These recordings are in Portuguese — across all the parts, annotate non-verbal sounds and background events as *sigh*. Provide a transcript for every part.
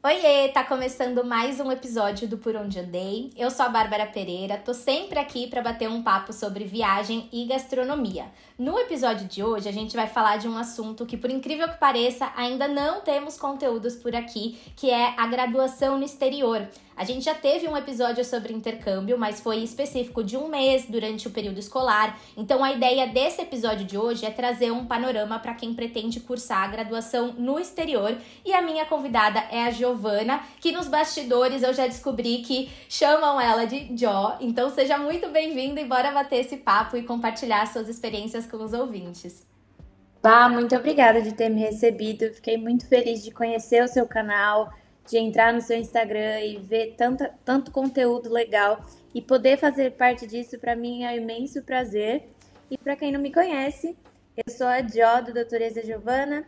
Oiê, tá começando mais um episódio do Por Onde Andei. Eu sou a Bárbara Pereira, tô sempre aqui para bater um papo sobre viagem e gastronomia. No episódio de hoje, a gente vai falar de um assunto que, por incrível que pareça, ainda não temos conteúdos por aqui, que é a graduação no exterior. A gente já teve um episódio sobre intercâmbio, mas foi específico de um mês durante o período escolar. Então a ideia desse episódio de hoje é trazer um panorama para quem pretende cursar a graduação no exterior. E a minha convidada é a Giovana, que nos bastidores eu já descobri que chamam ela de Jo. Então seja muito bem-vinda e bora bater esse papo e compartilhar suas experiências com os ouvintes. Bah, muito obrigada de ter me recebido. Fiquei muito feliz de conhecer o seu canal de entrar no seu Instagram e ver tanta, tanto conteúdo legal e poder fazer parte disso para mim é um imenso prazer. E para quem não me conhece, eu sou a Jó do Doutoresa Giovana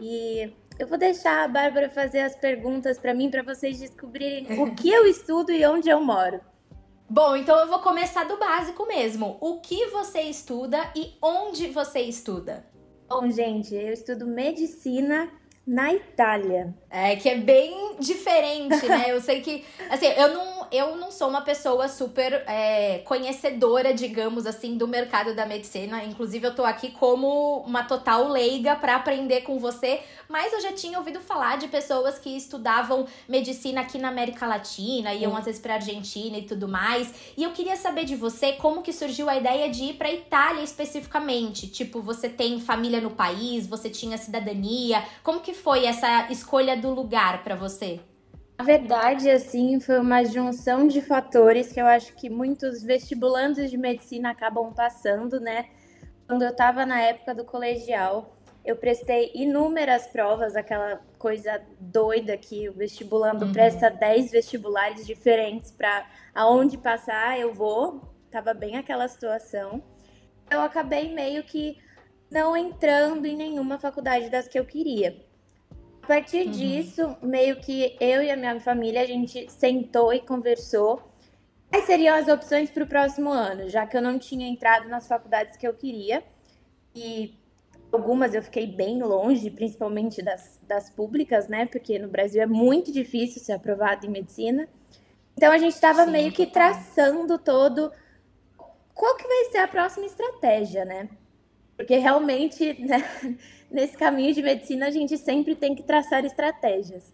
e eu vou deixar a Bárbara fazer as perguntas para mim para vocês descobrirem o que eu estudo e onde eu moro. Bom, então eu vou começar do básico mesmo. O que você estuda e onde você estuda? Bom, gente, eu estudo medicina na Itália. É, que é bem diferente, né? Eu sei que, assim, eu não, eu não sou uma pessoa super é, conhecedora, digamos assim, do mercado da medicina. Inclusive, eu tô aqui como uma total leiga para aprender com você, mas eu já tinha ouvido falar de pessoas que estudavam medicina aqui na América Latina, iam às vezes pra Argentina e tudo mais. E eu queria saber de você como que surgiu a ideia de ir pra Itália especificamente. Tipo, você tem família no país, você tinha cidadania, como que foi essa escolha do lugar para você? Na verdade, assim, foi uma junção de fatores que eu acho que muitos vestibulandos de medicina acabam passando, né? Quando eu estava na época do colegial, eu prestei inúmeras provas, aquela coisa doida que o vestibulando uhum. presta 10 vestibulares diferentes para aonde passar eu vou. Tava bem aquela situação. Eu acabei meio que não entrando em nenhuma faculdade das que eu queria partir uhum. disso, meio que eu e a minha família, a gente sentou e conversou. Quais seriam as opções para o próximo ano, já que eu não tinha entrado nas faculdades que eu queria. E algumas eu fiquei bem longe, principalmente das, das públicas, né? Porque no Brasil é muito difícil ser aprovado em medicina. Então a gente estava meio que traçando todo qual que vai ser a próxima estratégia, né? Porque realmente, *laughs* né, nesse caminho de medicina, a gente sempre tem que traçar estratégias.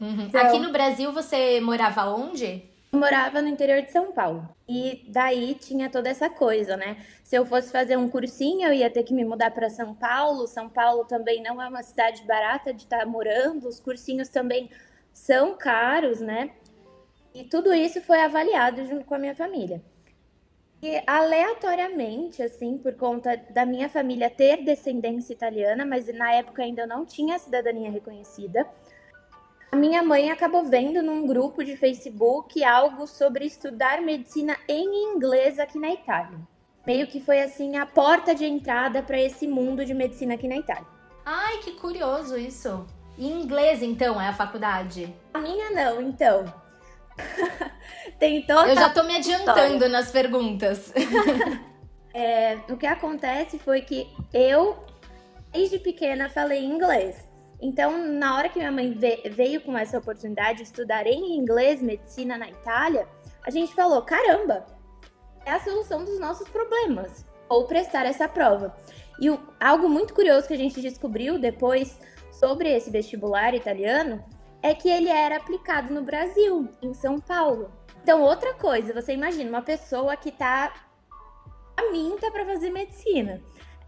Uhum. Então, Aqui no Brasil, você morava onde? Eu morava no interior de São Paulo. E daí tinha toda essa coisa, né? Se eu fosse fazer um cursinho, eu ia ter que me mudar para São Paulo. São Paulo também não é uma cidade barata de estar morando. Os cursinhos também são caros, né? E tudo isso foi avaliado junto com a minha família. E aleatoriamente, assim, por conta da minha família ter descendência italiana, mas na época ainda eu não tinha cidadania reconhecida, a minha mãe acabou vendo num grupo de Facebook algo sobre estudar medicina em inglês aqui na Itália. Meio que foi assim a porta de entrada para esse mundo de medicina aqui na Itália. Ai, que curioso isso. Em inglês, então, é a faculdade? A minha não, então. *laughs* Tem toda Eu já tô me adiantando história. nas perguntas. *laughs* é, o que acontece foi que eu, desde pequena, falei inglês. Então, na hora que minha mãe veio com essa oportunidade de estudar em inglês medicina na Itália, a gente falou: caramba, é a solução dos nossos problemas. Ou prestar essa prova. E o, algo muito curioso que a gente descobriu depois sobre esse vestibular italiano é que ele era aplicado no Brasil, em São Paulo. Então, outra coisa, você imagina uma pessoa que tá minta para fazer medicina.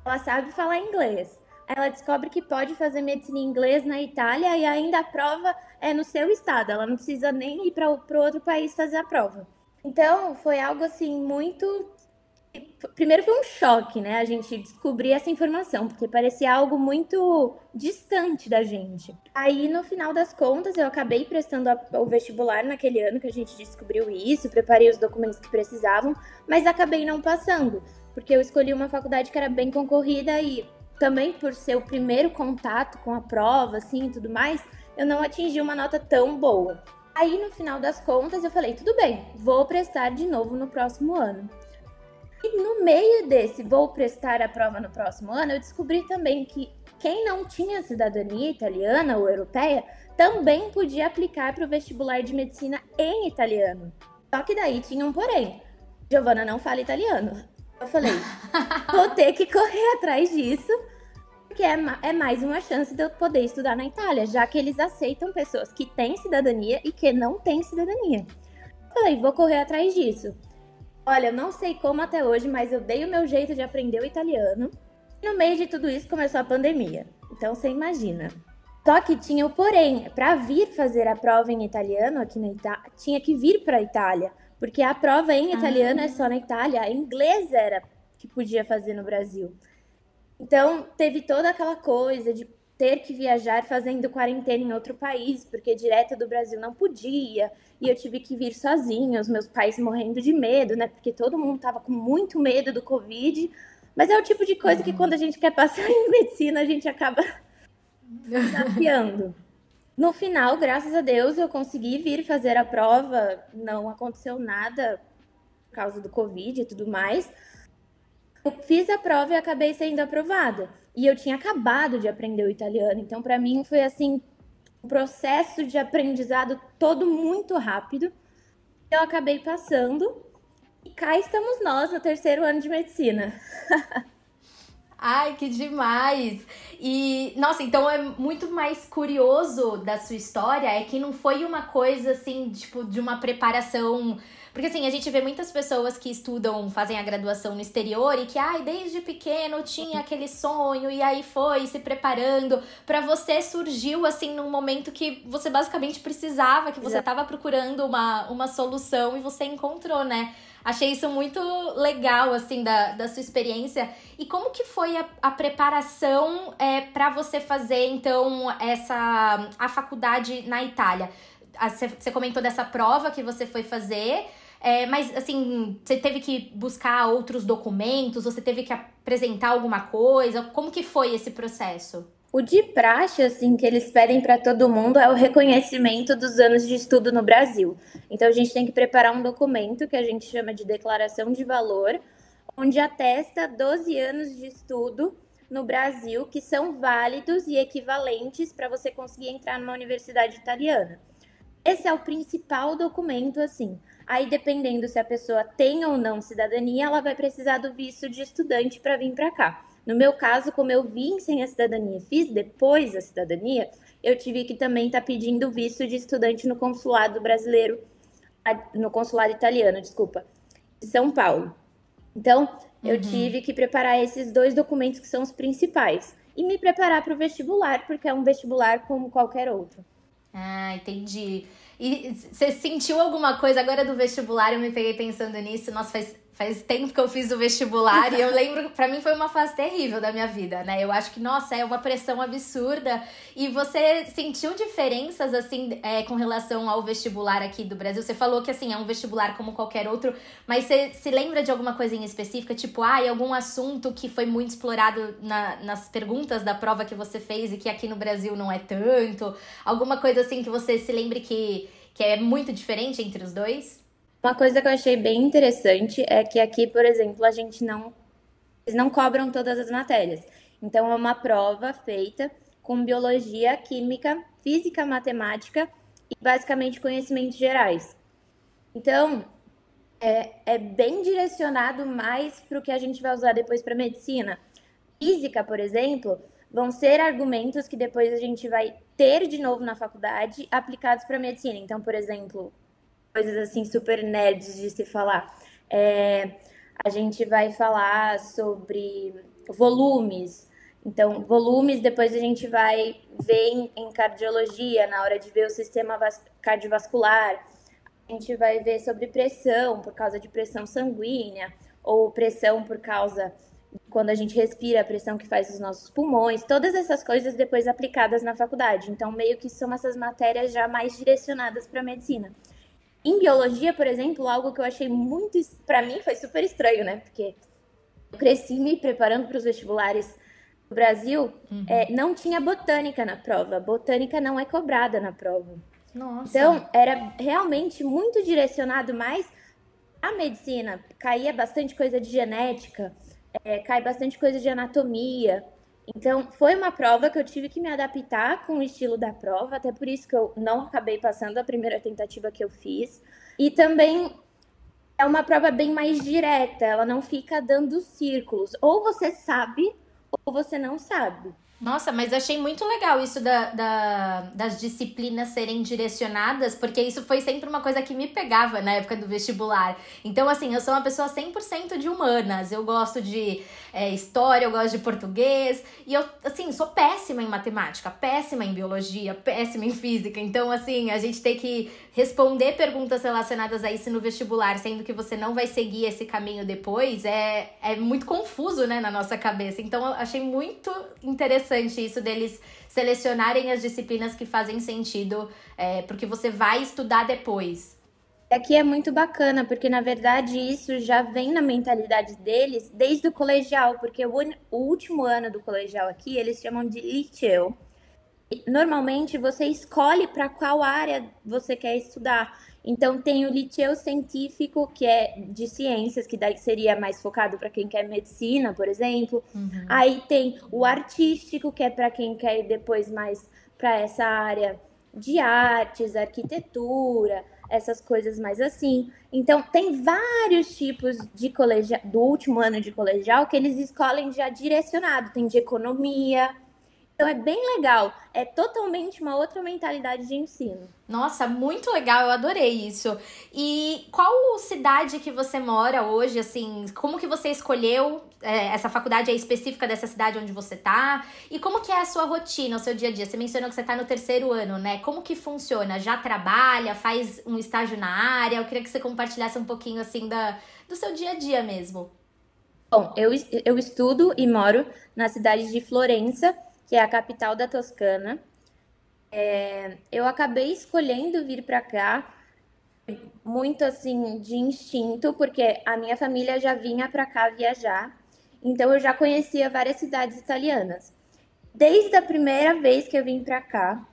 Ela sabe falar inglês. Ela descobre que pode fazer medicina em inglês na Itália e ainda a prova é no seu estado. Ela não precisa nem ir para outro país fazer a prova. Então, foi algo assim muito Primeiro foi um choque, né? A gente descobrir essa informação, porque parecia algo muito distante da gente. Aí, no final das contas, eu acabei prestando o vestibular naquele ano que a gente descobriu isso, preparei os documentos que precisavam, mas acabei não passando, porque eu escolhi uma faculdade que era bem concorrida e também por ser o primeiro contato com a prova, assim, e tudo mais, eu não atingi uma nota tão boa. Aí, no final das contas, eu falei, tudo bem, vou prestar de novo no próximo ano. E no meio desse vou prestar a prova no próximo ano, eu descobri também que quem não tinha cidadania italiana ou europeia também podia aplicar para o vestibular de medicina em italiano. Só que daí tinha um porém. Giovana não fala italiano. Eu falei, vou ter que correr atrás disso, porque é, é mais uma chance de eu poder estudar na Itália, já que eles aceitam pessoas que têm cidadania e que não têm cidadania. Eu falei, vou correr atrás disso. Olha, não sei como até hoje, mas eu dei o meu jeito de aprender o italiano. No meio de tudo isso começou a pandemia. Então você imagina. Só que tinha o porém, para vir fazer a prova em italiano aqui na Itália, tinha que vir para a Itália, porque a prova em italiano ah. é só na Itália, a inglês era que podia fazer no Brasil. Então, teve toda aquela coisa de ter que viajar fazendo quarentena em outro país, porque direto do Brasil não podia, e eu tive que vir sozinha, os meus pais morrendo de medo, né? Porque todo mundo tava com muito medo do Covid. Mas é o tipo de coisa que quando a gente quer passar *laughs* em medicina, a gente acaba *laughs* desafiando. No final, graças a Deus, eu consegui vir fazer a prova, não aconteceu nada por causa do Covid e tudo mais. Eu fiz a prova e acabei sendo aprovada. E eu tinha acabado de aprender o italiano, então para mim foi assim um processo de aprendizado todo muito rápido. Eu acabei passando e cá estamos nós no terceiro ano de medicina. *laughs* Ai, que demais! E, nossa, então é muito mais curioso da sua história é que não foi uma coisa assim, tipo, de uma preparação. Porque assim, a gente vê muitas pessoas que estudam, fazem a graduação no exterior e que, ai, desde pequeno tinha aquele sonho e aí foi se preparando. para você surgiu assim num momento que você basicamente precisava, que você estava procurando uma, uma solução e você encontrou, né? Achei isso muito legal, assim, da, da sua experiência. E como que foi a, a preparação é, para você fazer, então, essa a faculdade na Itália? Você comentou dessa prova que você foi fazer, é, mas, assim, você teve que buscar outros documentos? Você teve que apresentar alguma coisa? Como que foi esse processo? O de praxe, assim, que eles pedem para todo mundo é o reconhecimento dos anos de estudo no Brasil. Então, a gente tem que preparar um documento que a gente chama de declaração de valor, onde atesta 12 anos de estudo no Brasil que são válidos e equivalentes para você conseguir entrar numa universidade italiana. Esse é o principal documento, assim. Aí, dependendo se a pessoa tem ou não cidadania, ela vai precisar do visto de estudante para vir para cá. No meu caso, como eu vim sem a cidadania, fiz depois a cidadania, eu tive que também estar tá pedindo visto de estudante no consulado brasileiro, no consulado italiano, desculpa, de São Paulo. Então, eu uhum. tive que preparar esses dois documentos que são os principais e me preparar para o vestibular, porque é um vestibular como qualquer outro. Ah, entendi. E você sentiu alguma coisa agora do vestibular? Eu me peguei pensando nisso. Nossa, faz Faz tempo que eu fiz o vestibular e eu lembro, para mim foi uma fase terrível da minha vida, né? Eu acho que, nossa, é uma pressão absurda. E você sentiu diferenças, assim, é, com relação ao vestibular aqui do Brasil? Você falou que, assim, é um vestibular como qualquer outro, mas você se lembra de alguma coisa em específica? Tipo, ah, algum assunto que foi muito explorado na, nas perguntas da prova que você fez e que aqui no Brasil não é tanto? Alguma coisa, assim, que você se lembre que, que é muito diferente entre os dois? Uma coisa que eu achei bem interessante é que aqui, por exemplo, a gente não eles não cobram todas as matérias. Então é uma prova feita com biologia, química, física, matemática e basicamente conhecimentos gerais. Então é, é bem direcionado mais para o que a gente vai usar depois para medicina. Física, por exemplo, vão ser argumentos que depois a gente vai ter de novo na faculdade aplicados para medicina. Então, por exemplo, coisas assim super nerds de se falar. É, a gente vai falar sobre volumes. Então, volumes, depois a gente vai ver em, em cardiologia, na hora de ver o sistema cardiovascular. A gente vai ver sobre pressão, por causa de pressão sanguínea, ou pressão por causa quando a gente respira, a pressão que faz os nossos pulmões, todas essas coisas depois aplicadas na faculdade. Então, meio que são essas matérias já mais direcionadas para a medicina. Em biologia, por exemplo, algo que eu achei muito. para mim foi super estranho, né? Porque eu cresci me preparando para os vestibulares do Brasil, uhum. é, não tinha botânica na prova. Botânica não é cobrada na prova. Nossa. Então, era realmente muito direcionado mais à medicina. Caía bastante coisa de genética, é, cai bastante coisa de anatomia. Então, foi uma prova que eu tive que me adaptar com o estilo da prova, até por isso que eu não acabei passando a primeira tentativa que eu fiz. E também é uma prova bem mais direta, ela não fica dando círculos. Ou você sabe, ou você não sabe. Nossa, mas achei muito legal isso da, da, das disciplinas serem direcionadas, porque isso foi sempre uma coisa que me pegava na época do vestibular. Então, assim, eu sou uma pessoa 100% de humanas. Eu gosto de é, história, eu gosto de português. E eu, assim, sou péssima em matemática, péssima em biologia, péssima em física. Então, assim, a gente tem que responder perguntas relacionadas a isso no vestibular, sendo que você não vai seguir esse caminho depois, é, é muito confuso, né, na nossa cabeça. Então, eu achei muito interessante isso deles selecionarem as disciplinas que fazem sentido, é, porque você vai estudar depois. Aqui é muito bacana, porque na verdade isso já vem na mentalidade deles desde o colegial, porque o, o último ano do colegial aqui eles chamam de liceu. Normalmente você escolhe para qual área você quer estudar. Então tem o liceu científico, que é de ciências, que daí seria mais focado para quem quer medicina, por exemplo. Uhum. Aí tem o artístico, que é para quem quer ir depois mais para essa área de artes, arquitetura, essas coisas mais assim. Então, tem vários tipos de colegial, do último ano de colegial que eles escolhem já direcionado. Tem de economia. Então, é bem legal. É totalmente uma outra mentalidade de ensino. Nossa, muito legal, eu adorei isso. E qual cidade que você mora hoje, assim, como que você escolheu é, essa faculdade é específica dessa cidade onde você tá? E como que é a sua rotina, o seu dia a dia? Você mencionou que você tá no terceiro ano, né? Como que funciona? Já trabalha, faz um estágio na área? Eu queria que você compartilhasse um pouquinho, assim, da, do seu dia a dia mesmo. Bom, eu, eu estudo e moro na cidade de Florença, que é a capital da Toscana. É, eu acabei escolhendo vir para cá muito assim de instinto, porque a minha família já vinha para cá viajar, então eu já conhecia várias cidades italianas. Desde a primeira vez que eu vim para cá,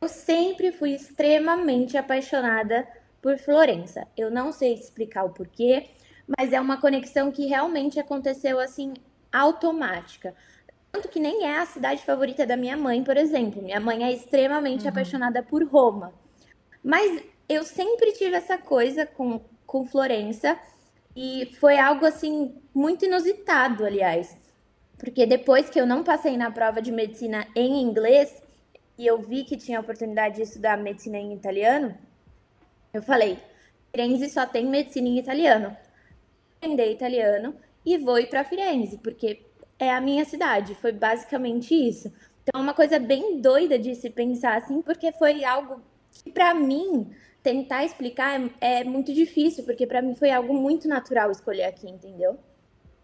eu sempre fui extremamente apaixonada por Florença. Eu não sei explicar o porquê, mas é uma conexão que realmente aconteceu assim automática. Tanto que nem é a cidade favorita da minha mãe, por exemplo. Minha mãe é extremamente uhum. apaixonada por Roma. Mas eu sempre tive essa coisa com, com Florença e foi algo assim muito inusitado, aliás. Porque depois que eu não passei na prova de medicina em inglês e eu vi que tinha a oportunidade de estudar medicina em italiano, eu falei: Firenze só tem medicina em italiano. Vou aprender italiano e vou ir para Firenze, porque é a minha cidade. Foi basicamente isso. Então, é uma coisa bem doida de se pensar assim, porque foi algo que, para mim, tentar explicar é, é muito difícil, porque para mim foi algo muito natural escolher aqui, entendeu?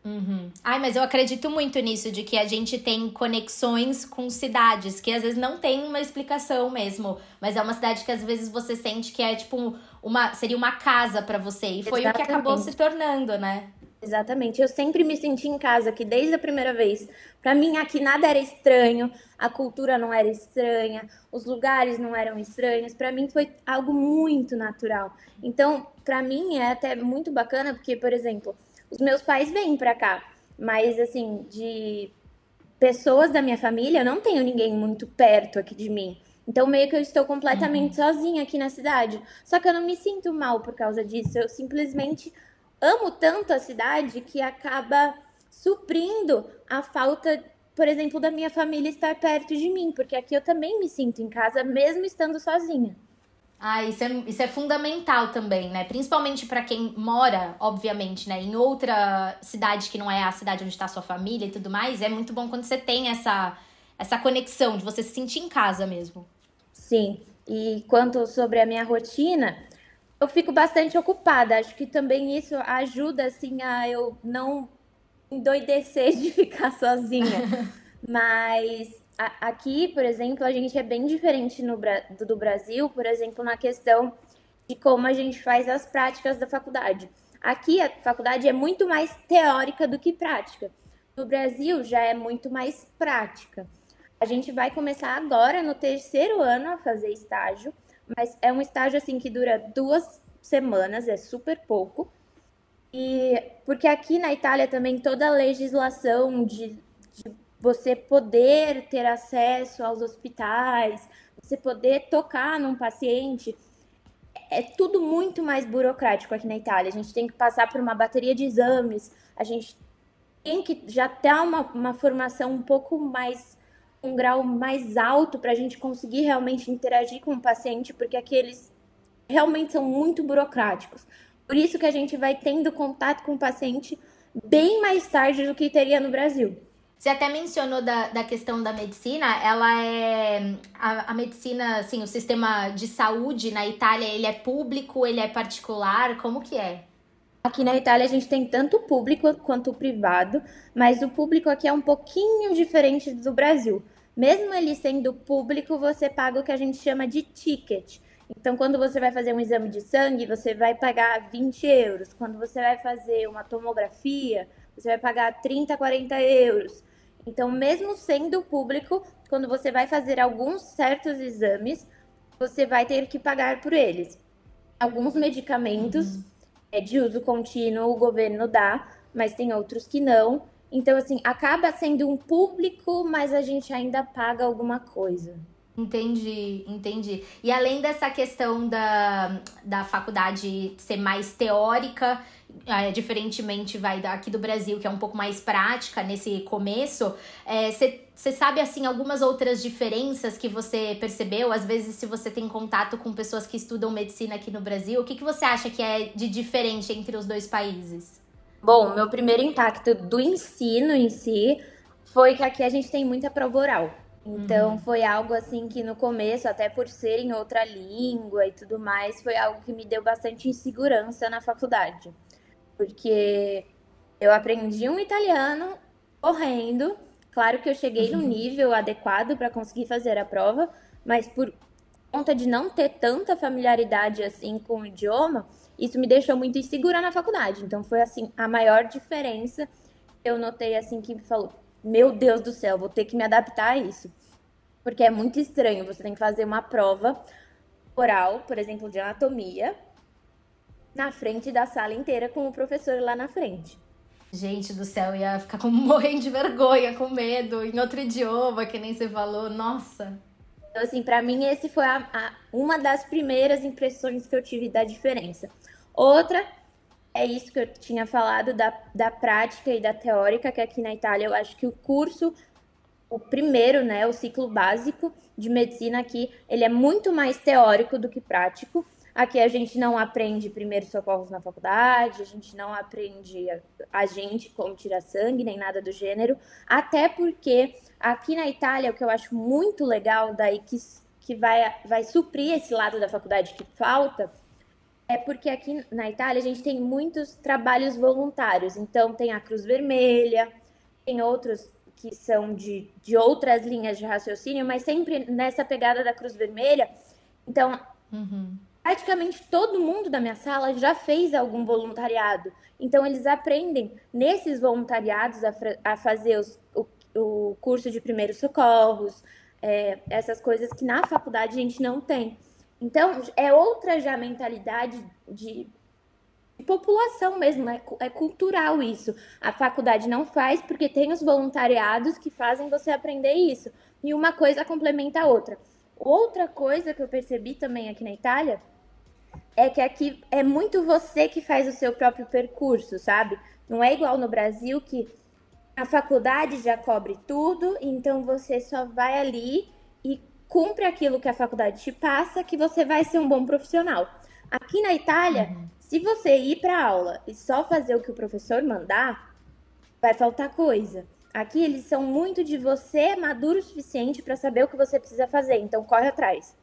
Uhum. Ai, mas eu acredito muito nisso, de que a gente tem conexões com cidades, que às vezes não tem uma explicação mesmo, mas é uma cidade que às vezes você sente que é tipo uma. seria uma casa para você. E foi Exatamente. o que acabou se tornando, né? Exatamente. Eu sempre me senti em casa aqui desde a primeira vez. Para mim aqui nada era estranho, a cultura não era estranha, os lugares não eram estranhos. Para mim foi algo muito natural. Então, para mim é até muito bacana porque, por exemplo, os meus pais vêm para cá, mas assim, de pessoas da minha família, eu não tenho ninguém muito perto aqui de mim. Então, meio que eu estou completamente uhum. sozinha aqui na cidade. Só que eu não me sinto mal por causa disso. Eu simplesmente amo tanto a cidade que acaba suprindo a falta, por exemplo, da minha família estar perto de mim, porque aqui eu também me sinto em casa, mesmo estando sozinha. Ah, isso é, isso é fundamental também, né? Principalmente para quem mora, obviamente, né, em outra cidade que não é a cidade onde está sua família e tudo mais. É muito bom quando você tem essa, essa conexão de você se sentir em casa mesmo. Sim. E quanto sobre a minha rotina, eu fico bastante ocupada. Acho que também isso ajuda, assim, a eu não endoidecer de *laughs* ficar sozinha. *laughs* Mas a, aqui, por exemplo, a gente é bem diferente no, do, do Brasil, por exemplo, na questão de como a gente faz as práticas da faculdade. Aqui a faculdade é muito mais teórica do que prática. No Brasil já é muito mais prática. A gente vai começar agora no terceiro ano a fazer estágio mas é um estágio assim que dura duas semanas, é super pouco. E porque aqui na Itália também toda a legislação de, de você poder ter acesso aos hospitais, você poder tocar num paciente, é tudo muito mais burocrático aqui na Itália. A gente tem que passar por uma bateria de exames, a gente tem que já ter uma, uma formação um pouco mais, um grau mais alto para a gente conseguir realmente interagir com o paciente, porque aqueles realmente são muito burocráticos. Por isso que a gente vai tendo contato com o paciente bem mais tarde do que teria no Brasil. Você até mencionou da, da questão da medicina, ela é. A, a, medicina, assim, o sistema de saúde na Itália, ele é público, ele é particular, como que é? Aqui na Itália a gente tem tanto público quanto privado, mas o público aqui é um pouquinho diferente do Brasil. Mesmo ele sendo público, você paga o que a gente chama de ticket. Então, quando você vai fazer um exame de sangue, você vai pagar 20 euros. Quando você vai fazer uma tomografia, você vai pagar 30, 40 euros. Então, mesmo sendo público, quando você vai fazer alguns certos exames, você vai ter que pagar por eles. Alguns *laughs* medicamentos uhum. é, de uso contínuo o governo dá, mas tem outros que não. Então, assim, acaba sendo um público, mas a gente ainda paga alguma coisa. Entendi, entendi. E além dessa questão da, da faculdade ser mais teórica, é, diferentemente vai daqui do Brasil, que é um pouco mais prática nesse começo, você é, sabe, assim, algumas outras diferenças que você percebeu? Às vezes, se você tem contato com pessoas que estudam medicina aqui no Brasil, o que, que você acha que é de diferente entre os dois países? Bom, meu primeiro impacto do ensino em si foi que aqui a gente tem muita prova oral. Então uhum. foi algo assim que no começo, até por ser em outra língua e tudo mais, foi algo que me deu bastante insegurança na faculdade. Porque eu aprendi um italiano correndo. Claro que eu cheguei uhum. no nível adequado para conseguir fazer a prova, mas por conta de não ter tanta familiaridade assim com o idioma, isso me deixou muito insegura na faculdade. Então foi assim a maior diferença. Eu notei assim que falou, meu Deus do céu, vou ter que me adaptar a isso. Porque é muito estranho, você tem que fazer uma prova oral, por exemplo, de anatomia, na frente da sala inteira com o professor lá na frente. Gente do céu, ia ficar com, *laughs* morrendo de vergonha, com medo, em outro idioma, que nem você falou, nossa. Então, assim, para mim, esse foi a, a, uma das primeiras impressões que eu tive da diferença. Outra é isso que eu tinha falado da, da prática e da teórica, que aqui na Itália eu acho que o curso, o primeiro, né, o ciclo básico de medicina aqui, ele é muito mais teórico do que prático. Aqui a gente não aprende primeiros socorros na faculdade, a gente não aprende a, gente como tirar sangue, nem nada do gênero. Até porque aqui na Itália, o que eu acho muito legal daí que, que vai, vai suprir esse lado da faculdade que falta, é porque aqui na Itália a gente tem muitos trabalhos voluntários. Então, tem a Cruz Vermelha, tem outros que são de, de outras linhas de raciocínio, mas sempre nessa pegada da Cruz Vermelha. Então, uhum. Praticamente todo mundo da minha sala já fez algum voluntariado. Então, eles aprendem nesses voluntariados a, a fazer os, o, o curso de primeiros socorros, é, essas coisas que na faculdade a gente não tem. Então, é outra já mentalidade de, população mesmo, é, é cultural isso. A faculdade não faz porque tem os voluntariados que fazem você aprender isso. E uma coisa complementa a outra. Outra coisa que eu percebi também aqui na Itália é que aqui é muito você que faz o seu próprio percurso, sabe? Não é igual no Brasil que a faculdade já cobre tudo, então você só vai ali e cumpre aquilo que a faculdade te passa, que você vai ser um bom profissional. Aqui na Itália, uhum. se você ir para aula e só fazer o que o professor mandar, vai faltar coisa. Aqui eles são muito de você maduro o suficiente para saber o que você precisa fazer, então corre atrás.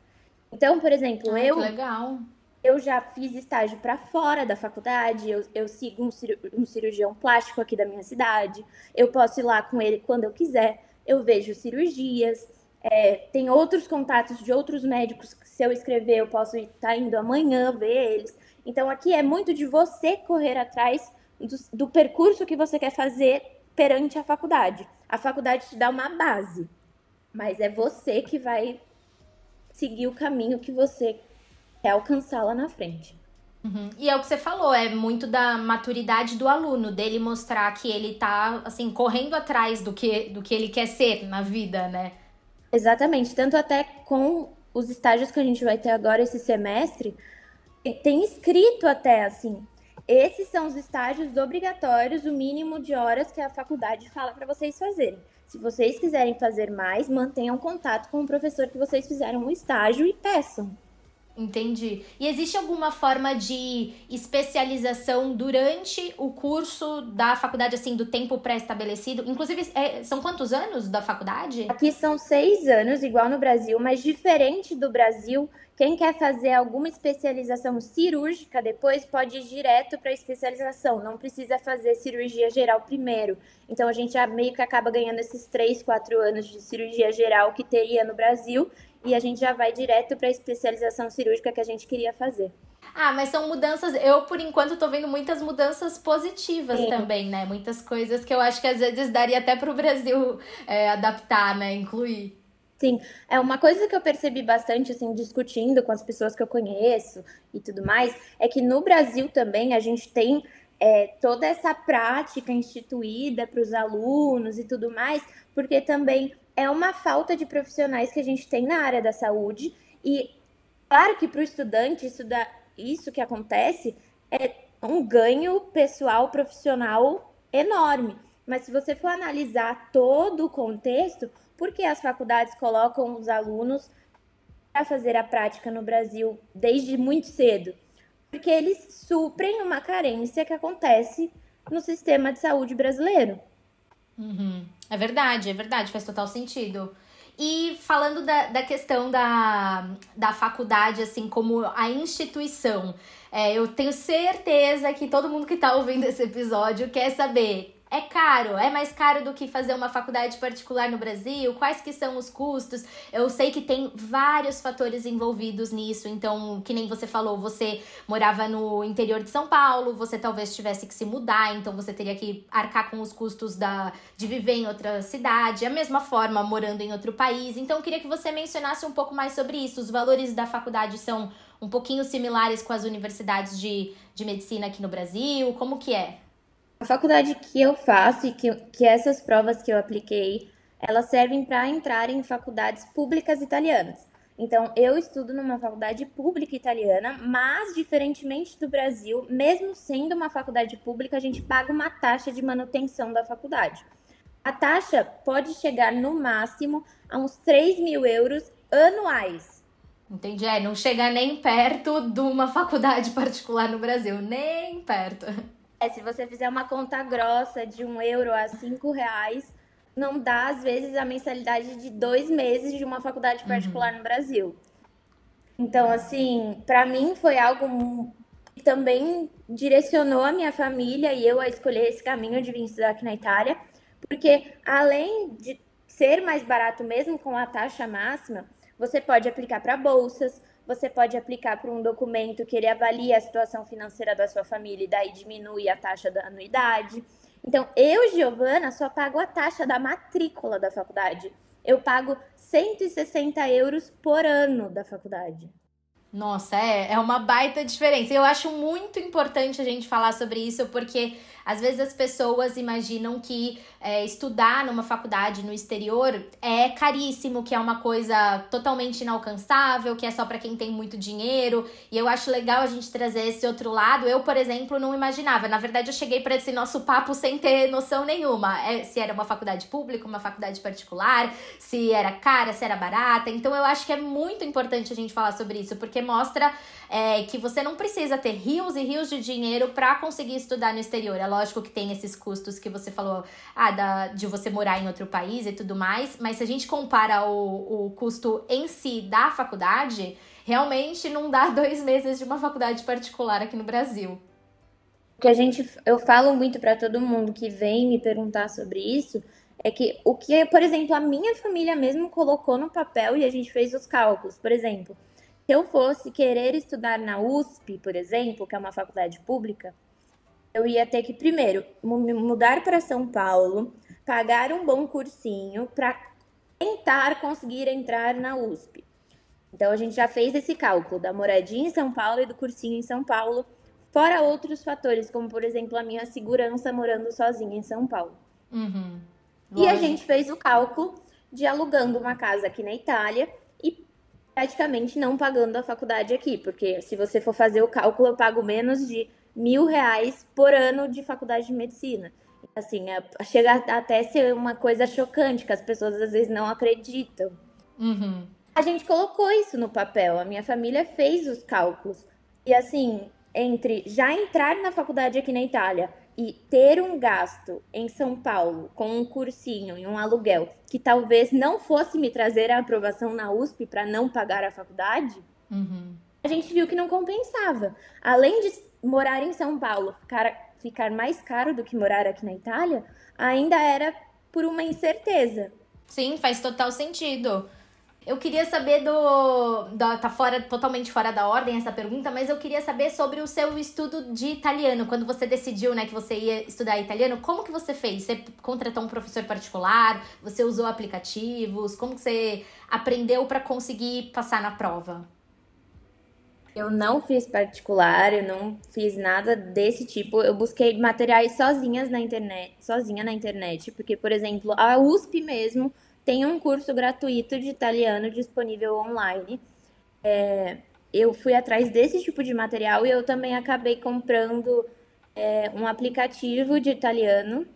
Então, por exemplo, ah, eu legal. Eu já fiz estágio para fora da faculdade, eu, eu sigo um, um cirurgião plástico aqui da minha cidade, eu posso ir lá com ele quando eu quiser, eu vejo cirurgias, é, tem outros contatos de outros médicos que, se eu escrever, eu posso estar tá indo amanhã ver eles. Então, aqui é muito de você correr atrás do, do percurso que você quer fazer perante a faculdade. A faculdade te dá uma base, mas é você que vai seguir o caminho que você quer alcançar lá na frente. Uhum. E é o que você falou, é muito da maturidade do aluno, dele mostrar que ele tá, assim, correndo atrás do que, do que ele quer ser na vida, né? Exatamente. Tanto até com os estágios que a gente vai ter agora esse semestre, tem escrito até assim. Esses são os estágios obrigatórios, o mínimo de horas que a faculdade fala para vocês fazerem. Se vocês quiserem fazer mais, mantenham contato com o professor que vocês fizeram o estágio e peçam. Entendi. E existe alguma forma de especialização durante o curso da faculdade, assim, do tempo pré-estabelecido? Inclusive, é, são quantos anos da faculdade? Aqui são seis anos, igual no Brasil, mas diferente do Brasil, quem quer fazer alguma especialização cirúrgica depois pode ir direto para a especialização, não precisa fazer cirurgia geral primeiro. Então a gente meio que acaba ganhando esses três, quatro anos de cirurgia geral que teria no Brasil e a gente já vai direto para a especialização cirúrgica que a gente queria fazer. Ah, mas são mudanças. Eu, por enquanto, tô vendo muitas mudanças positivas Sim. também, né? Muitas coisas que eu acho que às vezes daria até para o Brasil é, adaptar, né? Incluir. Sim, é uma coisa que eu percebi bastante, assim, discutindo com as pessoas que eu conheço e tudo mais, é que no Brasil também a gente tem é, toda essa prática instituída para os alunos e tudo mais, porque também é uma falta de profissionais que a gente tem na área da saúde. E claro que para o estudante isso, dá, isso que acontece é um ganho pessoal, profissional enorme. Mas se você for analisar todo o contexto, por que as faculdades colocam os alunos para fazer a prática no Brasil desde muito cedo? Porque eles suprem uma carência que acontece no sistema de saúde brasileiro. Uhum. É verdade, é verdade, faz total sentido. E falando da, da questão da, da faculdade, assim, como a instituição, é, eu tenho certeza que todo mundo que está ouvindo esse episódio quer saber é caro? É mais caro do que fazer uma faculdade particular no Brasil? Quais que são os custos? Eu sei que tem vários fatores envolvidos nisso. Então, que nem você falou, você morava no interior de São Paulo, você talvez tivesse que se mudar, então você teria que arcar com os custos da, de viver em outra cidade. A mesma forma, morando em outro país. Então, eu queria que você mencionasse um pouco mais sobre isso. Os valores da faculdade são um pouquinho similares com as universidades de, de medicina aqui no Brasil? Como que é? A faculdade que eu faço e que, que essas provas que eu apliquei, elas servem para entrar em faculdades públicas italianas. Então, eu estudo numa faculdade pública italiana, mas, diferentemente do Brasil, mesmo sendo uma faculdade pública, a gente paga uma taxa de manutenção da faculdade. A taxa pode chegar no máximo a uns 3 mil euros anuais. Entendi. É, não chega nem perto de uma faculdade *laughs* particular no Brasil, nem perto. É, se você fizer uma conta grossa de um euro a cinco reais, não dá, às vezes, a mensalidade de dois meses de uma faculdade particular uhum. no Brasil. Então, assim, para mim foi algo que também direcionou a minha família e eu a escolher esse caminho de vir estudar aqui na Itália, porque além de ser mais barato mesmo com a taxa máxima, você pode aplicar para bolsas, você pode aplicar para um documento que ele avalia a situação financeira da sua família e daí diminui a taxa da anuidade. Então, eu, Giovana, só pago a taxa da matrícula da faculdade. Eu pago 160 euros por ano da faculdade. Nossa, é, é uma baita diferença. Eu acho muito importante a gente falar sobre isso, porque às vezes as pessoas imaginam que é, estudar numa faculdade no exterior é caríssimo, que é uma coisa totalmente inalcançável, que é só para quem tem muito dinheiro. E eu acho legal a gente trazer esse outro lado. Eu, por exemplo, não imaginava. Na verdade, eu cheguei para esse nosso papo sem ter noção nenhuma. É, se era uma faculdade pública, uma faculdade particular, se era cara, se era barata. Então eu acho que é muito importante a gente falar sobre isso, porque mostra é, que você não precisa ter rios e rios de dinheiro para conseguir estudar no exterior. É lógico que tem esses custos que você falou, ah, da, de você morar em outro país e tudo mais, mas se a gente compara o, o custo em si da faculdade, realmente não dá *laughs* dois meses de uma faculdade particular aqui no Brasil. que a gente, eu falo muito para todo mundo que vem me perguntar sobre isso, é que o que, por exemplo, a minha família mesmo colocou no papel e a gente fez os cálculos. Por exemplo, se eu fosse querer estudar na USP, por exemplo, que é uma faculdade pública, eu ia ter que primeiro mudar para São Paulo, pagar um bom cursinho para tentar conseguir entrar na USP. Então a gente já fez esse cálculo da moradia em São Paulo e do cursinho em São Paulo, fora outros fatores, como por exemplo a minha segurança morando sozinha em São Paulo. Uhum. E a gente fez o cálculo de alugando uma casa aqui na Itália e praticamente não pagando a faculdade aqui, porque se você for fazer o cálculo, eu pago menos de mil reais por ano de faculdade de medicina. Assim, é, chega até a ser uma coisa chocante, que as pessoas às vezes não acreditam. Uhum. A gente colocou isso no papel, a minha família fez os cálculos. E assim, entre já entrar na faculdade aqui na Itália e ter um gasto em São Paulo com um cursinho e um aluguel que talvez não fosse me trazer a aprovação na USP para não pagar a faculdade, uhum. a gente viu que não compensava. Além de morar em São Paulo ficar, ficar mais caro do que morar aqui na Itália, ainda era por uma incerteza. Sim, faz total sentido. Eu queria saber do, do. Tá fora, totalmente fora da ordem essa pergunta, mas eu queria saber sobre o seu estudo de italiano. Quando você decidiu, né, que você ia estudar italiano, como que você fez? Você contratou um professor particular? Você usou aplicativos? Como que você aprendeu para conseguir passar na prova? Eu não fiz particular, eu não fiz nada desse tipo. Eu busquei materiais sozinhas na internet, sozinha na internet, porque, por exemplo, a USP mesmo tem um curso gratuito de italiano disponível online. É, eu fui atrás desse tipo de material e eu também acabei comprando é, um aplicativo de italiano.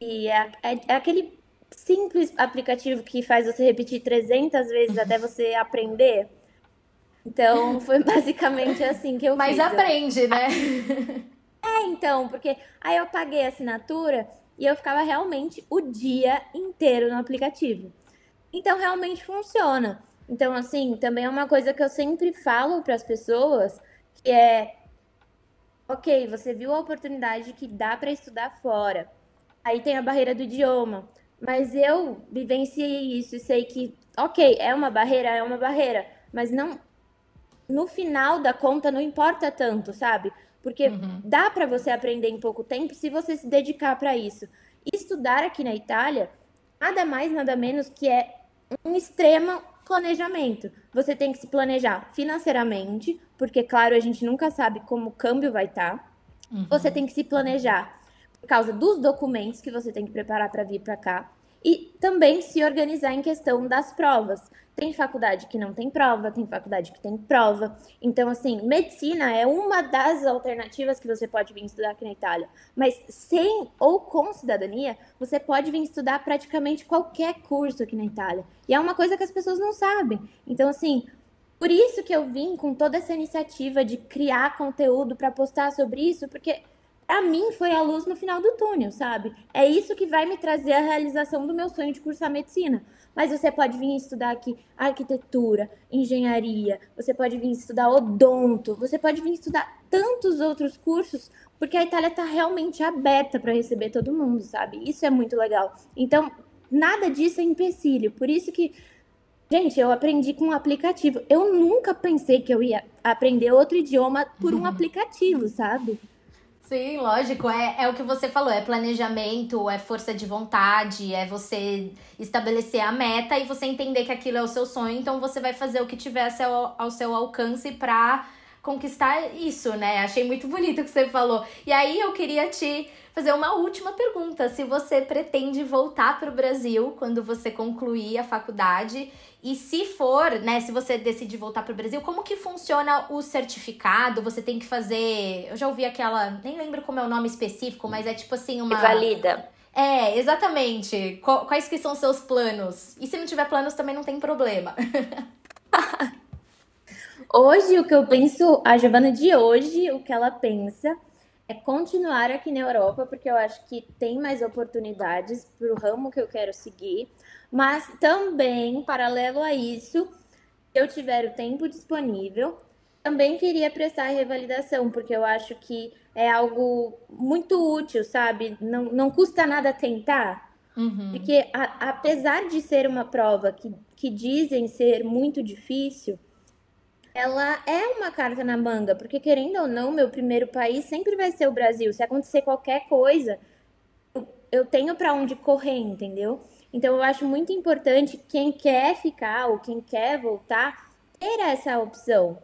E é, é, é, aquele simples aplicativo que faz você repetir 300 vezes até você aprender. Então, foi basicamente assim que eu Mas fiz. Mas aprende, né? É, então, porque aí eu paguei a assinatura e eu ficava realmente o dia inteiro no aplicativo. Então realmente funciona. Então assim, também é uma coisa que eu sempre falo para as pessoas, que é OK, você viu a oportunidade que dá para estudar fora. Aí tem a barreira do idioma, mas eu vivenciei isso e sei que OK, é uma barreira, é uma barreira, mas não no final da conta não importa tanto, sabe? Porque uhum. dá para você aprender em pouco tempo se você se dedicar para isso. Estudar aqui na Itália, nada mais, nada menos que é um extremo planejamento. Você tem que se planejar financeiramente, porque, claro, a gente nunca sabe como o câmbio vai estar. Tá. Uhum. Você tem que se planejar por causa dos documentos que você tem que preparar para vir para cá e também se organizar em questão das provas. Tem faculdade que não tem prova, tem faculdade que tem prova. Então, assim, medicina é uma das alternativas que você pode vir estudar aqui na Itália. Mas sem ou com cidadania, você pode vir estudar praticamente qualquer curso aqui na Itália. E é uma coisa que as pessoas não sabem. Então, assim, por isso que eu vim com toda essa iniciativa de criar conteúdo para postar sobre isso, porque para mim foi a luz no final do túnel, sabe? É isso que vai me trazer a realização do meu sonho de cursar medicina. Mas você pode vir estudar aqui arquitetura, engenharia, você pode vir estudar odonto, você pode vir estudar tantos outros cursos, porque a Itália está realmente aberta para receber todo mundo, sabe? Isso é muito legal. Então, nada disso é empecilho. Por isso que Gente, eu aprendi com um aplicativo. Eu nunca pensei que eu ia aprender outro idioma por um uhum. aplicativo, sabe? Sim, lógico. É, é o que você falou: é planejamento, é força de vontade, é você estabelecer a meta e você entender que aquilo é o seu sonho, então você vai fazer o que tiver ao seu, ao seu alcance pra conquistar isso, né? Achei muito bonito o que você falou. E aí eu queria te fazer uma última pergunta: se você pretende voltar para o Brasil quando você concluir a faculdade e se for, né, se você decidir voltar para o Brasil, como que funciona o certificado? Você tem que fazer, eu já ouvi aquela, nem lembro como é o nome específico, mas é tipo assim uma valida. É, exatamente. Quais que são seus planos? E se não tiver planos também não tem problema. *laughs* hoje o que eu penso, a Giovana de hoje, o que ela pensa é continuar aqui na Europa, porque eu acho que tem mais oportunidades para o ramo que eu quero seguir. Mas também, paralelo a isso, se eu tiver o tempo disponível, também queria prestar revalidação, porque eu acho que é algo muito útil, sabe? Não, não custa nada tentar. Uhum. Porque a, apesar de ser uma prova que, que dizem ser muito difícil, ela é uma carta na manga, porque querendo ou não, meu primeiro país sempre vai ser o Brasil. Se acontecer qualquer coisa, eu, tenho para onde correr, entendeu? Então eu acho muito importante quem quer ficar ou quem quer voltar ter essa opção.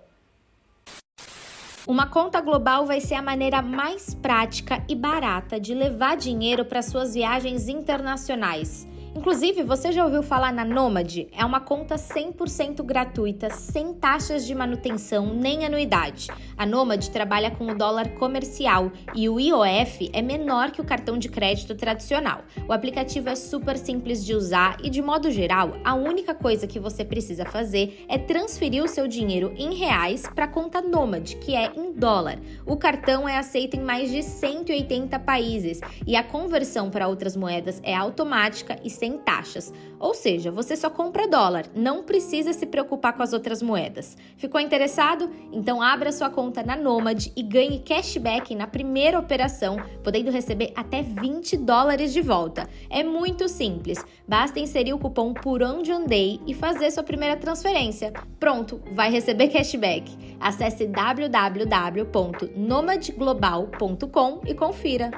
Uma conta global vai ser a maneira mais prática e barata de levar dinheiro para suas viagens internacionais. Inclusive, você já ouviu falar na Nomad? É uma conta 100% gratuita, sem taxas de manutenção nem anuidade. A Nomad trabalha com o dólar comercial e o IOF é menor que o cartão de crédito tradicional. O aplicativo é super simples de usar e, de modo geral, a única coisa que você precisa fazer é transferir o seu dinheiro em reais para a conta Nomad, que é em dólar. O cartão é aceito em mais de 180 países e a conversão para outras moedas é automática e sem taxas. Ou seja, você só compra dólar, não precisa se preocupar com as outras moedas. Ficou interessado? Então abra sua conta na Nomad e ganhe cashback na primeira operação, podendo receber até 20 dólares de volta. É muito simples, basta inserir o cupom por onde andei e fazer sua primeira transferência. Pronto, vai receber cashback. Acesse www.nomadglobal.com e confira.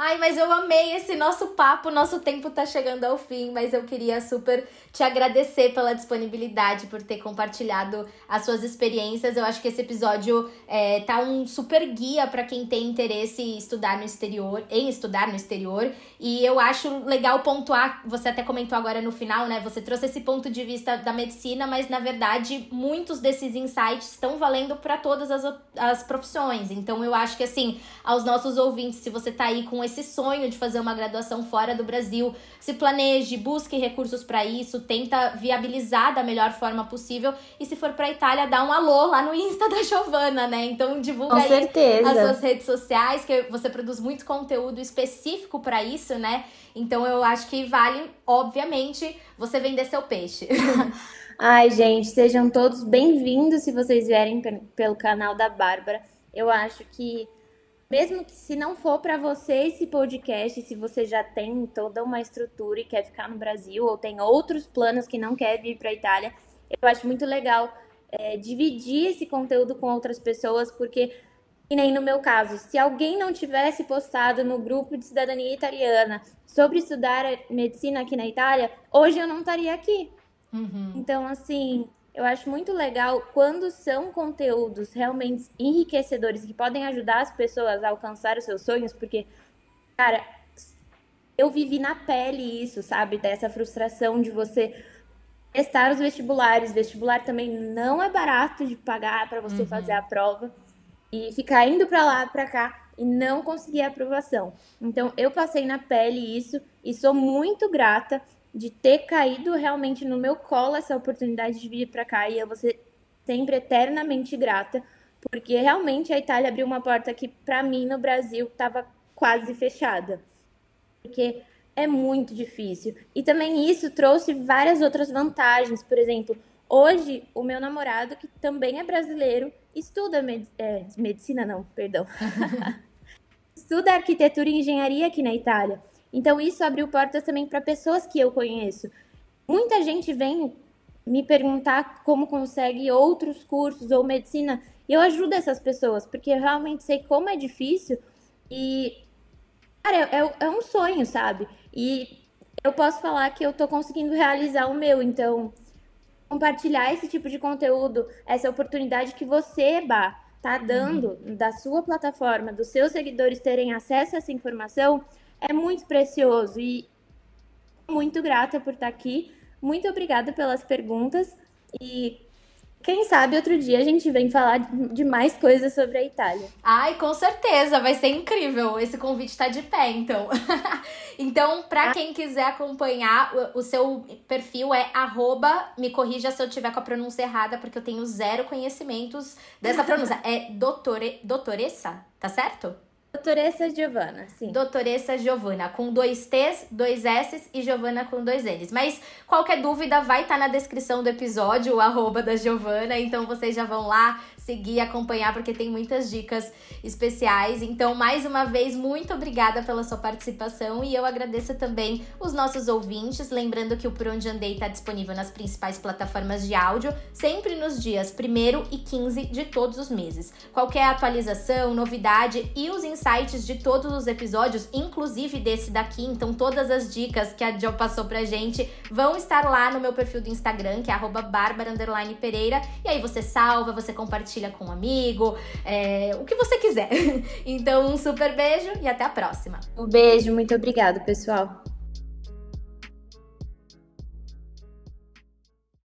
Ai, mas eu amei esse nosso papo. Nosso tempo tá chegando ao fim, mas eu queria super te agradecer pela disponibilidade, por ter compartilhado as suas experiências. Eu acho que esse episódio é, tá um super guia para quem tem interesse em estudar no exterior, em estudar no exterior. E eu acho legal pontuar, você até comentou agora no final, né? Você trouxe esse ponto de vista da medicina, mas na verdade muitos desses insights estão valendo para todas as, as profissões. Então eu acho que assim, aos nossos ouvintes, se você tá aí com esse sonho de fazer uma graduação fora do Brasil, se planeje, busque recursos para isso, tenta viabilizar da melhor forma possível. E se for pra Itália, dá um alô lá no Insta da Giovana, né? Então divulga Com certeza. as suas redes sociais, que você produz muito conteúdo específico para isso, né? Então eu acho que vale, obviamente, você vender seu peixe. *laughs* Ai, gente, sejam todos bem-vindos se vocês vierem pelo canal da Bárbara. Eu acho que mesmo que se não for para você esse podcast, se você já tem toda uma estrutura e quer ficar no Brasil ou tem outros planos que não quer vir para a Itália, eu acho muito legal é, dividir esse conteúdo com outras pessoas, porque e nem no meu caso, se alguém não tivesse postado no grupo de cidadania italiana sobre estudar medicina aqui na Itália, hoje eu não estaria aqui. Uhum. Então, assim, eu acho muito legal quando são conteúdos realmente enriquecedores que podem ajudar as pessoas a alcançar os seus sonhos, porque, cara, eu vivi na pele isso, sabe? Dessa frustração de você testar os vestibulares. Vestibular também não é barato de pagar para você uhum. fazer a prova e ficar indo para lá, para cá e não conseguir a aprovação. Então, eu passei na pele isso e sou muito grata de ter caído realmente no meu colo essa oportunidade de vir para cá e eu vou ser sempre eternamente grata, porque realmente a Itália abriu uma porta que para mim no Brasil estava quase fechada. Porque é muito difícil. E também isso trouxe várias outras vantagens. Por exemplo, hoje o meu namorado, que também é brasileiro, estuda med é, medicina, não, perdão. *laughs* estuda arquitetura e engenharia aqui na Itália. Então isso abriu portas também para pessoas que eu conheço. Muita gente vem me perguntar como consegue outros cursos ou medicina, e eu ajudo essas pessoas, porque eu realmente sei como é difícil e cara, é, é, um sonho, sabe? E eu posso falar que eu tô conseguindo realizar o meu, então compartilhar esse tipo de conteúdo, essa oportunidade que você, Bah, tá dando uhum. da sua plataforma, dos seus seguidores terem acesso a essa informação, é muito precioso e muito grata por estar aqui. Muito obrigada pelas perguntas e quem sabe outro dia a gente vem falar de mais coisas sobre a Itália. Ai, com certeza, vai ser incrível. Esse convite está de pé, então. *laughs* então, para ah. quem quiser acompanhar, o, o, seu perfil é arroba, me corrija se eu tiver com a pronúncia errada, porque eu tenho zero conhecimentos dessa pronúncia. *laughs* é doutore, doutoressa, tá certo? Doutoressa Giovana, sim. Doutoressa Giovana, com dois T's, dois S's e Giovana com dois N's. Mas qualquer dúvida vai estar tá na descrição do episódio, o arroba da Giovana, então vocês já vão lá, seguir e acompanhar, porque tem muitas dicas especiais. Então, mais uma vez, muito obrigada pela sua participação e eu agradeço também os nossos ouvintes. Lembrando que o Por Onde Andei está disponível nas principais plataformas de áudio, sempre nos dias 1 e 15 de todos os meses. Qualquer atualização, novidade e os insights de todos os episódios, inclusive desse daqui, então todas as dicas que a Jo passou pra gente vão estar lá no meu perfil do Instagram, que é bárbara_pereira. E aí você salva, você compartilha com um amigo, é, o que você quiser. *laughs* Então, um super beijo e até a próxima. Um beijo, muito obrigado, pessoal.